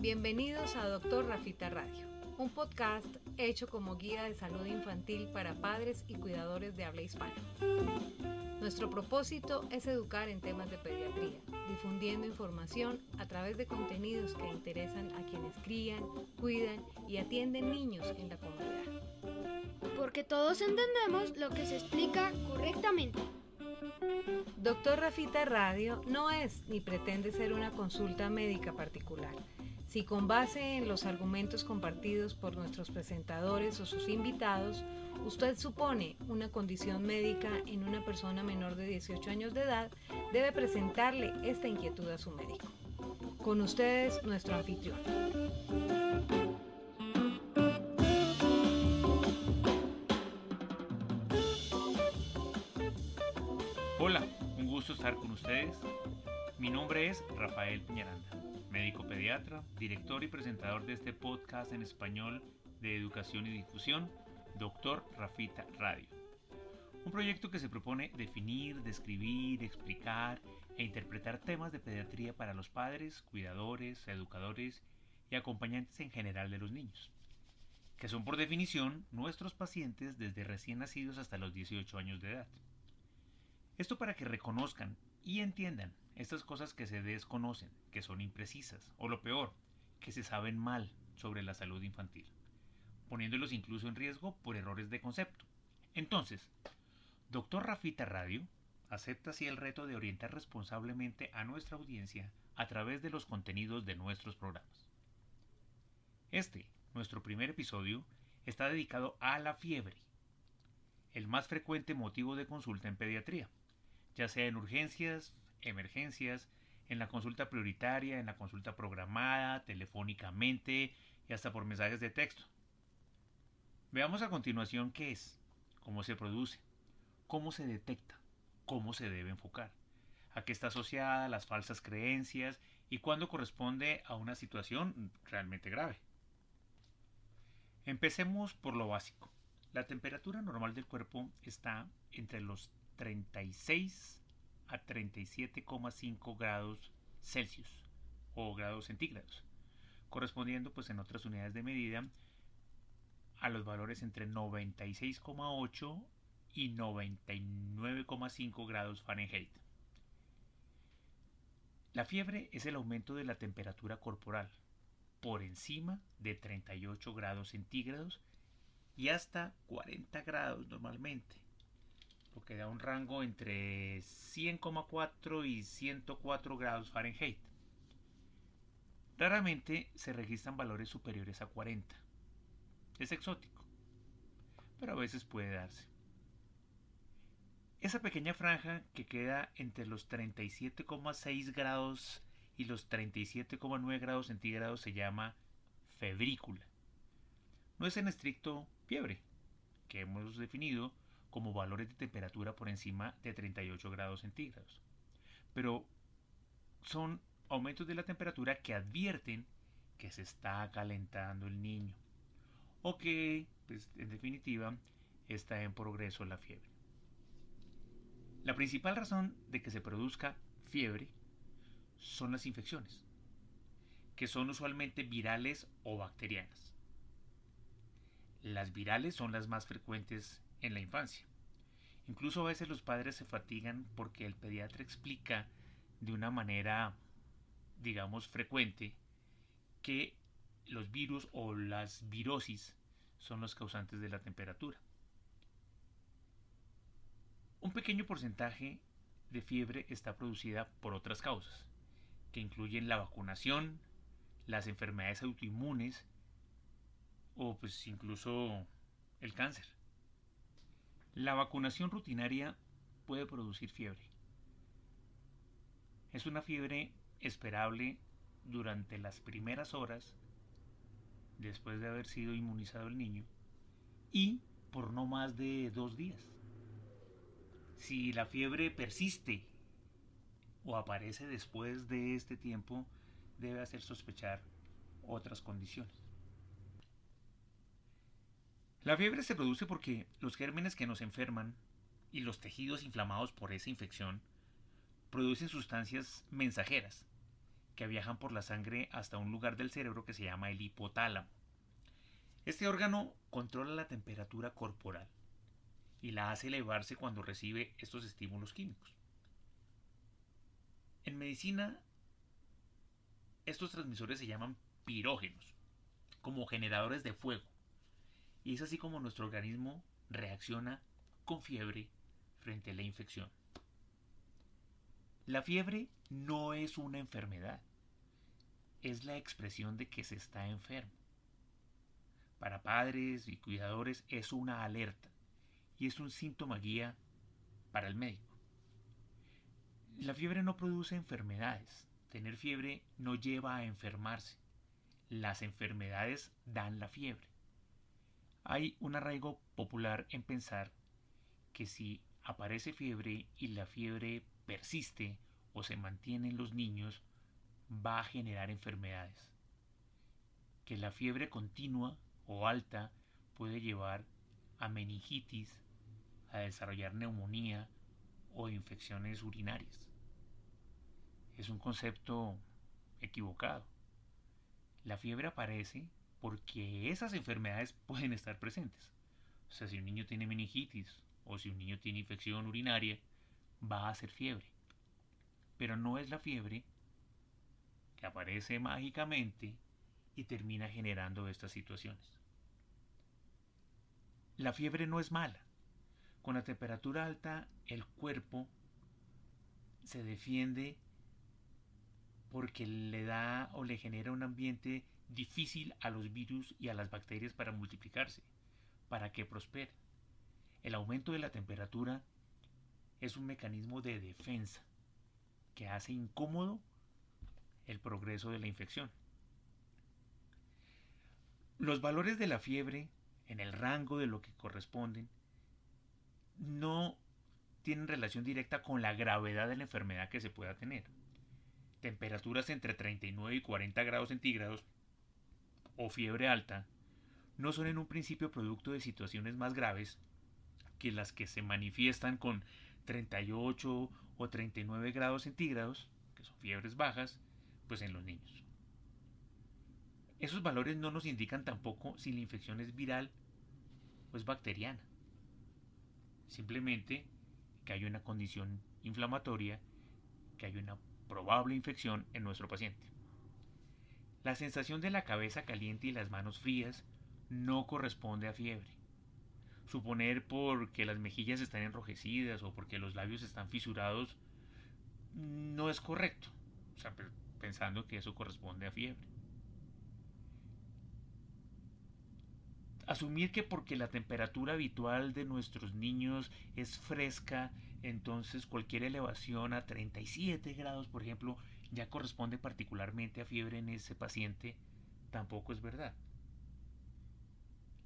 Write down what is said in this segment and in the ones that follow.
Bienvenidos a Doctor Rafita Radio, un podcast hecho como guía de salud infantil para padres y cuidadores de habla hispana. Nuestro propósito es educar en temas de pediatría, difundiendo información a través de contenidos que interesan a quienes crían, cuidan y atienden niños en la comunidad. Porque todos entendemos lo que se explica correctamente. Doctor Rafita Radio no es ni pretende ser una consulta médica particular si con base en los argumentos compartidos por nuestros presentadores o sus invitados, usted supone una condición médica en una persona menor de 18 años de edad, debe presentarle esta inquietud a su médico. Con ustedes, nuestro anfitrión. Ustedes. Mi nombre es Rafael Piñaranda médico pediatra, director y presentador de este podcast en español de educación y difusión, Doctor Rafita Radio. Un proyecto que se propone definir, describir, explicar e interpretar temas de pediatría para los padres, cuidadores, educadores y acompañantes en general de los niños, que son por definición nuestros pacientes desde recién nacidos hasta los 18 años de edad. Esto para que reconozcan y entiendan estas cosas que se desconocen, que son imprecisas, o lo peor, que se saben mal sobre la salud infantil, poniéndolos incluso en riesgo por errores de concepto. Entonces, Doctor Rafita Radio acepta así el reto de orientar responsablemente a nuestra audiencia a través de los contenidos de nuestros programas. Este, nuestro primer episodio, está dedicado a la fiebre, el más frecuente motivo de consulta en pediatría, ya sea en urgencias, emergencias, en la consulta prioritaria, en la consulta programada, telefónicamente y hasta por mensajes de texto. Veamos a continuación qué es, cómo se produce, cómo se detecta, cómo se debe enfocar, a qué está asociada las falsas creencias y cuándo corresponde a una situación realmente grave. Empecemos por lo básico. La temperatura normal del cuerpo está entre los 36 a 37,5 grados Celsius o grados centígrados, correspondiendo pues en otras unidades de medida a los valores entre 96,8 y 99,5 grados Fahrenheit. La fiebre es el aumento de la temperatura corporal por encima de 38 grados centígrados y hasta 40 grados normalmente lo que da un rango entre 100,4 y 104 grados Fahrenheit. Raramente se registran valores superiores a 40. Es exótico, pero a veces puede darse. Esa pequeña franja que queda entre los 37,6 grados y los 37,9 grados centígrados se llama febrícula. No es en estricto fiebre, que hemos definido como valores de temperatura por encima de 38 grados centígrados. Pero son aumentos de la temperatura que advierten que se está calentando el niño o que, pues, en definitiva, está en progreso la fiebre. La principal razón de que se produzca fiebre son las infecciones, que son usualmente virales o bacterianas. Las virales son las más frecuentes en la infancia. Incluso a veces los padres se fatigan porque el pediatra explica de una manera, digamos, frecuente que los virus o las virosis son los causantes de la temperatura. Un pequeño porcentaje de fiebre está producida por otras causas, que incluyen la vacunación, las enfermedades autoinmunes o pues incluso el cáncer. La vacunación rutinaria puede producir fiebre. Es una fiebre esperable durante las primeras horas después de haber sido inmunizado el niño y por no más de dos días. Si la fiebre persiste o aparece después de este tiempo, debe hacer sospechar otras condiciones. La fiebre se produce porque los gérmenes que nos enferman y los tejidos inflamados por esa infección producen sustancias mensajeras que viajan por la sangre hasta un lugar del cerebro que se llama el hipotálamo. Este órgano controla la temperatura corporal y la hace elevarse cuando recibe estos estímulos químicos. En medicina, estos transmisores se llaman pirógenos, como generadores de fuego. Y es así como nuestro organismo reacciona con fiebre frente a la infección. La fiebre no es una enfermedad, es la expresión de que se está enfermo. Para padres y cuidadores es una alerta y es un síntoma guía para el médico. La fiebre no produce enfermedades. Tener fiebre no lleva a enfermarse. Las enfermedades dan la fiebre. Hay un arraigo popular en pensar que si aparece fiebre y la fiebre persiste o se mantiene en los niños, va a generar enfermedades. Que la fiebre continua o alta puede llevar a meningitis, a desarrollar neumonía o infecciones urinarias. Es un concepto equivocado. La fiebre aparece porque esas enfermedades pueden estar presentes. O sea, si un niño tiene meningitis o si un niño tiene infección urinaria, va a hacer fiebre. Pero no es la fiebre que aparece mágicamente y termina generando estas situaciones. La fiebre no es mala. Con la temperatura alta el cuerpo se defiende porque le da o le genera un ambiente difícil a los virus y a las bacterias para multiplicarse, para que prosperen. El aumento de la temperatura es un mecanismo de defensa que hace incómodo el progreso de la infección. Los valores de la fiebre en el rango de lo que corresponden no tienen relación directa con la gravedad de la enfermedad que se pueda tener. Temperaturas entre 39 y 40 grados centígrados o fiebre alta no son en un principio producto de situaciones más graves que las que se manifiestan con 38 o 39 grados centígrados, que son fiebres bajas, pues en los niños. Esos valores no nos indican tampoco si la infección es viral o es bacteriana. Simplemente que hay una condición inflamatoria, que hay una probable infección en nuestro paciente. La sensación de la cabeza caliente y las manos frías no corresponde a fiebre. Suponer porque las mejillas están enrojecidas o porque los labios están fisurados no es correcto, pensando que eso corresponde a fiebre. asumir que porque la temperatura habitual de nuestros niños es fresca, entonces cualquier elevación a 37 grados, por ejemplo, ya corresponde particularmente a fiebre en ese paciente, tampoco es verdad.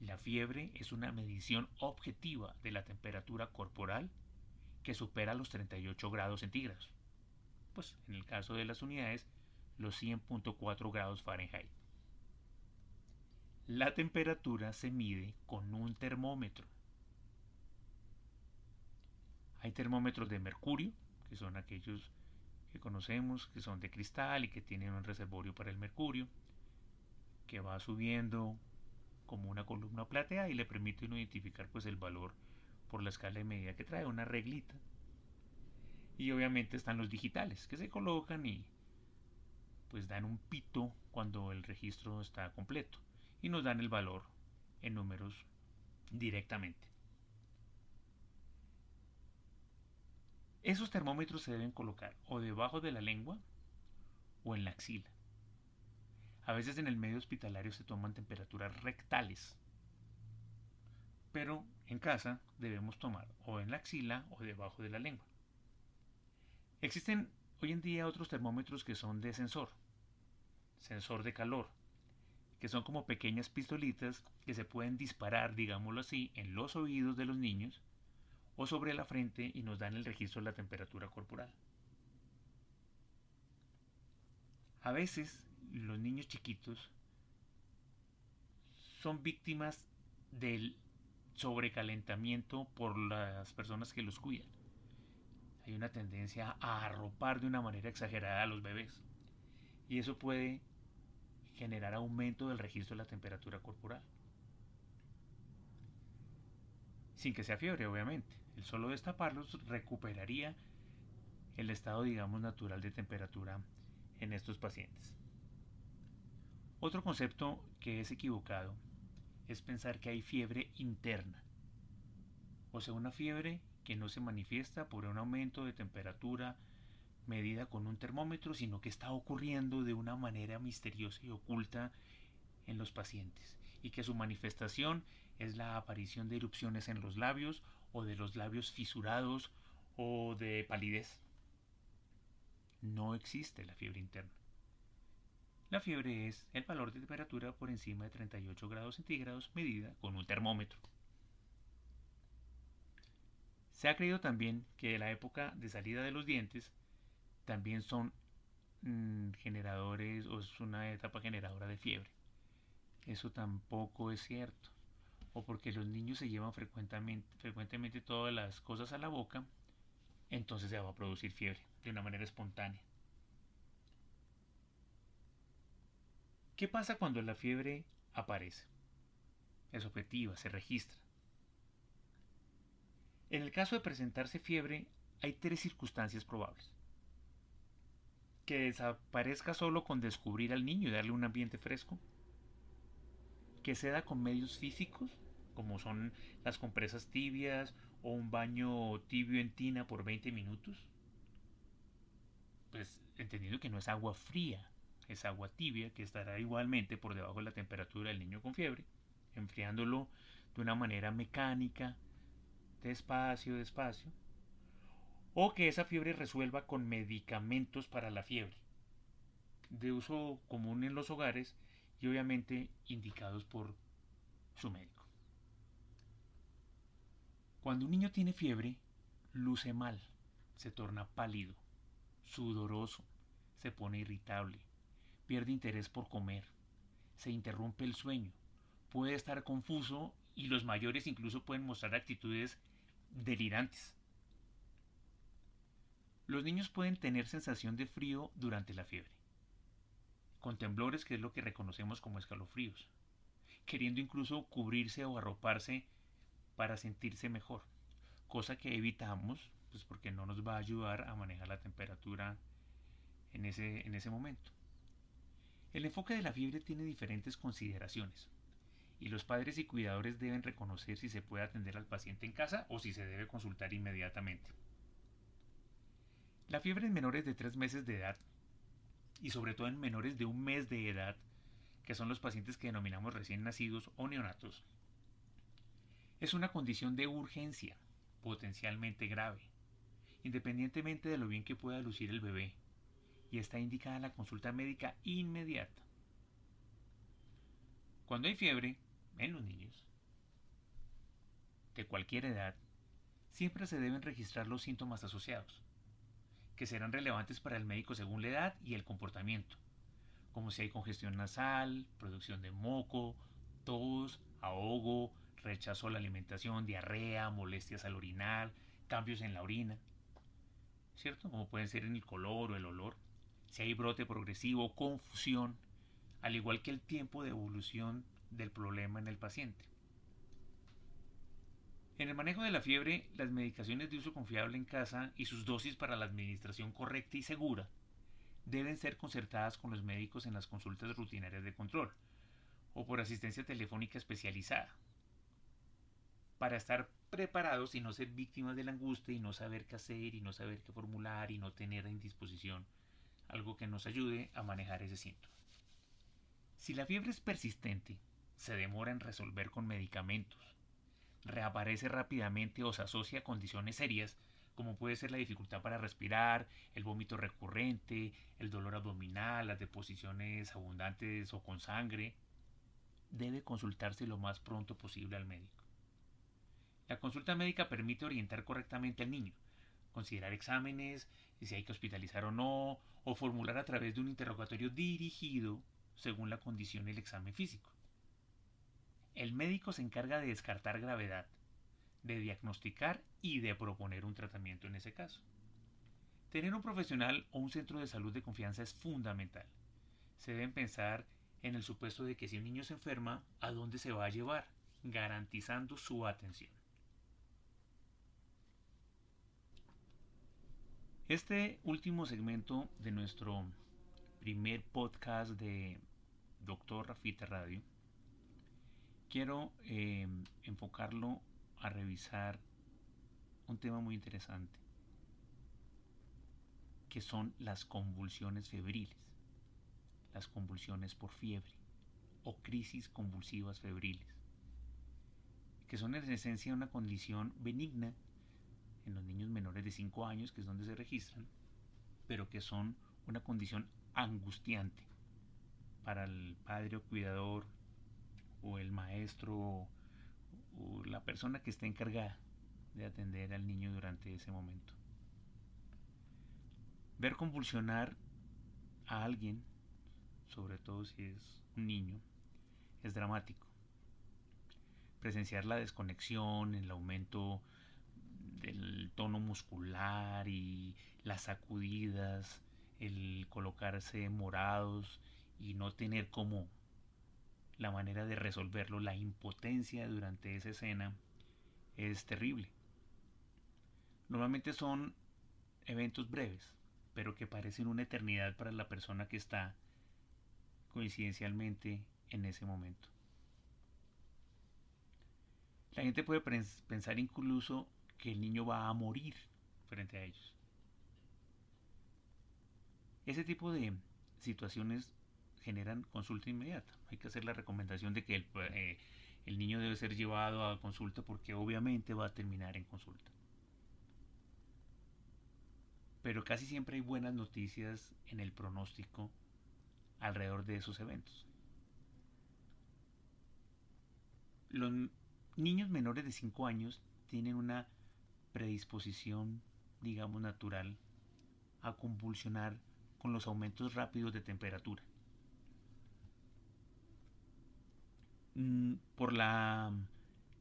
La fiebre es una medición objetiva de la temperatura corporal que supera los 38 grados centígrados. Pues en el caso de las unidades, los 100.4 grados Fahrenheit. La temperatura se mide con un termómetro. Hay termómetros de mercurio, que son aquellos que conocemos, que son de cristal y que tienen un reservorio para el mercurio, que va subiendo como una columna plateada y le permite identificar pues el valor por la escala de medida que trae, una reglita. Y obviamente están los digitales, que se colocan y pues dan un pito cuando el registro está completo y nos dan el valor en números directamente. Esos termómetros se deben colocar o debajo de la lengua o en la axila. A veces en el medio hospitalario se toman temperaturas rectales, pero en casa debemos tomar o en la axila o debajo de la lengua. Existen hoy en día otros termómetros que son de sensor, sensor de calor, que son como pequeñas pistolitas que se pueden disparar, digámoslo así, en los oídos de los niños o sobre la frente y nos dan el registro de la temperatura corporal. A veces los niños chiquitos son víctimas del sobrecalentamiento por las personas que los cuidan. Hay una tendencia a arropar de una manera exagerada a los bebés. Y eso puede generar aumento del registro de la temperatura corporal. Sin que sea fiebre, obviamente. El solo destaparlos recuperaría el estado, digamos, natural de temperatura en estos pacientes. Otro concepto que es equivocado es pensar que hay fiebre interna, o sea, una fiebre que no se manifiesta por un aumento de temperatura medida con un termómetro, sino que está ocurriendo de una manera misteriosa y oculta en los pacientes, y que su manifestación es la aparición de erupciones en los labios o de los labios fisurados o de palidez. No existe la fiebre interna. La fiebre es el valor de temperatura por encima de 38 grados centígrados medida con un termómetro. Se ha creído también que la época de salida de los dientes también son mm, generadores o es una etapa generadora de fiebre. Eso tampoco es cierto. O porque los niños se llevan frecuentemente, todas las cosas a la boca, entonces se va a producir fiebre de una manera espontánea. ¿Qué pasa cuando la fiebre aparece? Es objetiva, se registra. En el caso de presentarse fiebre, hay tres circunstancias probables. Que desaparezca solo con descubrir al niño y darle un ambiente fresco. Que se da con medios físicos, como son las compresas tibias o un baño tibio en tina por 20 minutos. Pues entendiendo que no es agua fría, es agua tibia que estará igualmente por debajo de la temperatura del niño con fiebre, enfriándolo de una manera mecánica, despacio, despacio, o que esa fiebre resuelva con medicamentos para la fiebre, de uso común en los hogares y obviamente indicados por su médico. Cuando un niño tiene fiebre, luce mal, se torna pálido, sudoroso, se pone irritable, pierde interés por comer, se interrumpe el sueño, puede estar confuso y los mayores incluso pueden mostrar actitudes delirantes. Los niños pueden tener sensación de frío durante la fiebre, con temblores que es lo que reconocemos como escalofríos, queriendo incluso cubrirse o arroparse para sentirse mejor, cosa que evitamos pues porque no nos va a ayudar a manejar la temperatura en ese, en ese momento. El enfoque de la fiebre tiene diferentes consideraciones y los padres y cuidadores deben reconocer si se puede atender al paciente en casa o si se debe consultar inmediatamente. La fiebre en menores de 3 meses de edad y sobre todo en menores de un mes de edad, que son los pacientes que denominamos recién nacidos o neonatos, es una condición de urgencia, potencialmente grave, independientemente de lo bien que pueda lucir el bebé y está indicada la consulta médica inmediata. Cuando hay fiebre, en los niños, de cualquier edad, siempre se deben registrar los síntomas asociados, que serán relevantes para el médico según la edad y el comportamiento, como si hay congestión nasal, producción de moco, tos, ahogo, rechazo a la alimentación, diarrea, molestias al orinar, cambios en la orina, ¿cierto? Como pueden ser en el color o el olor si hay brote progresivo, confusión, al igual que el tiempo de evolución del problema en el paciente. En el manejo de la fiebre, las medicaciones de uso confiable en casa y sus dosis para la administración correcta y segura deben ser concertadas con los médicos en las consultas rutinarias de control o por asistencia telefónica especializada para estar preparados y no ser víctimas de la angustia y no saber qué hacer y no saber qué formular y no tener a indisposición algo que nos ayude a manejar ese síntoma. Si la fiebre es persistente, se demora en resolver con medicamentos, reaparece rápidamente o se asocia a condiciones serias, como puede ser la dificultad para respirar, el vómito recurrente, el dolor abdominal, las deposiciones abundantes o con sangre, debe consultarse lo más pronto posible al médico. La consulta médica permite orientar correctamente al niño, considerar exámenes, si hay que hospitalizar o no, o formular a través de un interrogatorio dirigido según la condición del examen físico. el médico se encarga de descartar gravedad, de diagnosticar y de proponer un tratamiento en ese caso. Tener un profesional o un centro de salud de confianza es fundamental. Se deben pensar en el supuesto de que si un niño se enferma, ¿a dónde se va a llevar? Garantizando su atención. Este último segmento de nuestro primer podcast de Doctor Rafita Radio, quiero eh, enfocarlo a revisar un tema muy interesante, que son las convulsiones febriles, las convulsiones por fiebre o crisis convulsivas febriles, que son en esencia una condición benigna en los niños menores de 5 años, que es donde se registran, pero que son una condición angustiante para el padre o cuidador o el maestro o la persona que está encargada de atender al niño durante ese momento. Ver convulsionar a alguien, sobre todo si es un niño, es dramático. Presenciar la desconexión, el aumento del tono muscular y las sacudidas, el colocarse morados y no tener como la manera de resolverlo, la impotencia durante esa escena es terrible. Normalmente son eventos breves, pero que parecen una eternidad para la persona que está coincidencialmente en ese momento. La gente puede pensar incluso que el niño va a morir frente a ellos. Ese tipo de situaciones generan consulta inmediata. Hay que hacer la recomendación de que el, eh, el niño debe ser llevado a consulta porque obviamente va a terminar en consulta. Pero casi siempre hay buenas noticias en el pronóstico alrededor de esos eventos. Los niños menores de 5 años tienen una predisposición, digamos, natural a convulsionar con los aumentos rápidos de temperatura. Mm, por la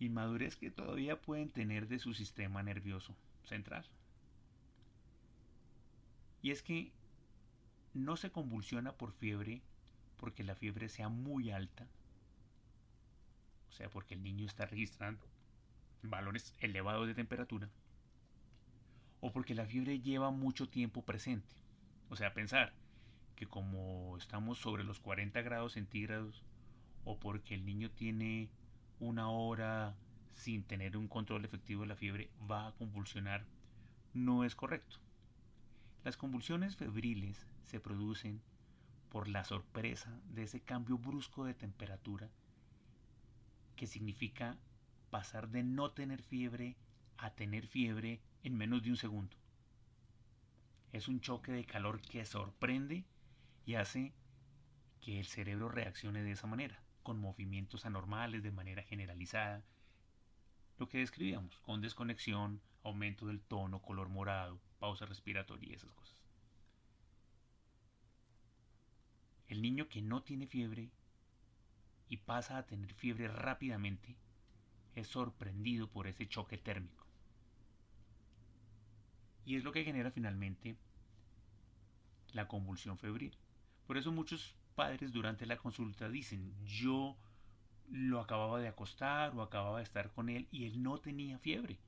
inmadurez que todavía pueden tener de su sistema nervioso central. Y es que no se convulsiona por fiebre porque la fiebre sea muy alta, o sea, porque el niño está registrando valores elevados de temperatura, o porque la fiebre lleva mucho tiempo presente. O sea, pensar que como estamos sobre los 40 grados centígrados, o porque el niño tiene una hora sin tener un control efectivo de la fiebre, va a convulsionar, no es correcto. Las convulsiones febriles se producen por la sorpresa de ese cambio brusco de temperatura que significa pasar de no tener fiebre a tener fiebre en menos de un segundo. Es un choque de calor que sorprende y hace que el cerebro reaccione de esa manera, con movimientos anormales de manera generalizada, lo que describíamos, con desconexión, aumento del tono, color morado, pausa respiratoria y esas cosas. El niño que no tiene fiebre y pasa a tener fiebre rápidamente es sorprendido por ese choque térmico. Y es lo que genera finalmente la convulsión febril. Por eso muchos padres durante la consulta dicen, yo lo acababa de acostar o acababa de estar con él y él no tenía fiebre.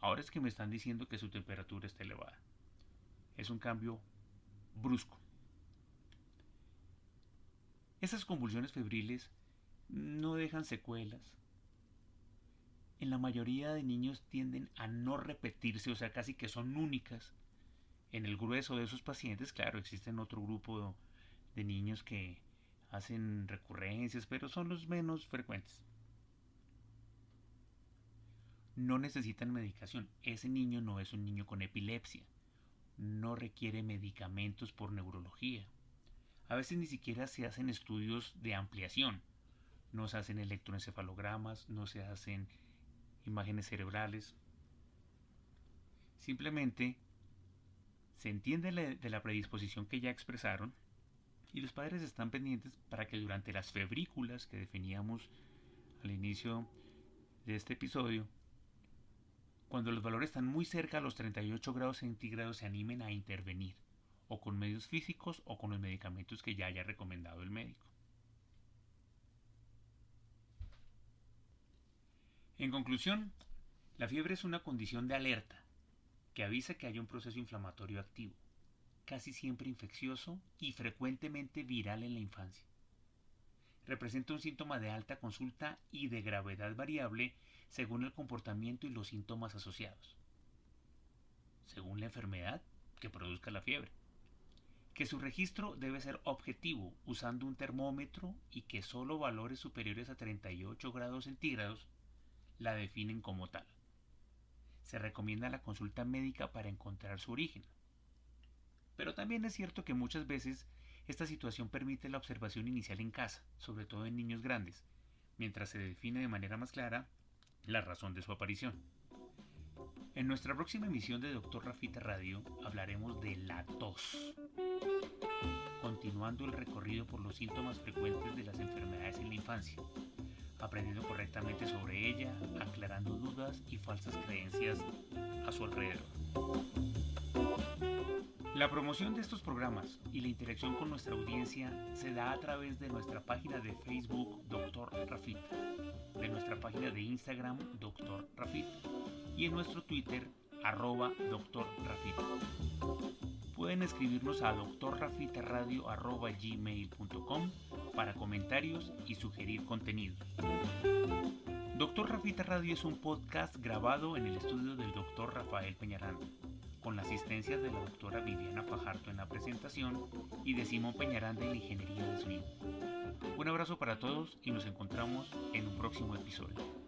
Ahora es que me están diciendo que su temperatura está elevada. Es un cambio brusco. Esas convulsiones febriles no dejan secuelas. En la mayoría de niños tienden a no repetirse, o sea, casi que son únicas. En el grueso de esos pacientes, claro, existen otro grupo de niños que hacen recurrencias, pero son los menos frecuentes no necesitan medicación. Ese niño no es un niño con epilepsia. No requiere medicamentos por neurología. A veces ni siquiera se hacen estudios de ampliación. No se hacen electroencefalogramas, no se hacen imágenes cerebrales. Simplemente se entiende de la predisposición que ya expresaron y los padres están pendientes para que durante las febrículas que definíamos al inicio de este episodio, cuando los valores están muy cerca a los 38 grados centígrados se animen a intervenir, o con medios físicos o con los medicamentos que ya haya recomendado el médico. En conclusión, la fiebre es una condición de alerta que avisa que hay un proceso inflamatorio activo, casi siempre infeccioso y frecuentemente viral en la infancia. Representa un síntoma de alta consulta y de gravedad variable según el comportamiento y los síntomas asociados, según la enfermedad que produzca la fiebre. Que su registro debe ser objetivo usando un termómetro y que solo valores superiores a 38 grados centígrados la definen como tal. Se recomienda la consulta médica para encontrar su origen. Pero también es cierto que muchas veces esta situación permite la observación inicial en casa, sobre todo en niños grandes, mientras se define de manera más clara la razón de su aparición. En nuestra próxima emisión de Doctor Rafita Radio hablaremos de la tos, continuando el recorrido por los síntomas frecuentes de las enfermedades en la infancia, aprendiendo correctamente sobre ella, aclarando dudas y falsas creencias a su alrededor. La promoción de estos programas y la interacción con nuestra audiencia se da a través de nuestra página de Facebook Dr. Rafita, de nuestra página de Instagram Dr. Rafita y en nuestro Twitter arroba Dr. Pueden escribirnos a drrafitaradio.gmail.com para comentarios y sugerir contenidos. Doctor Rafita Radio es un podcast grabado en el estudio del Dr. Rafael Peñaranda con la asistencia de la doctora Viviana Fajardo en la presentación y de Simón Peñaranda en la ingeniería de sonido. Un abrazo para todos y nos encontramos en un próximo episodio.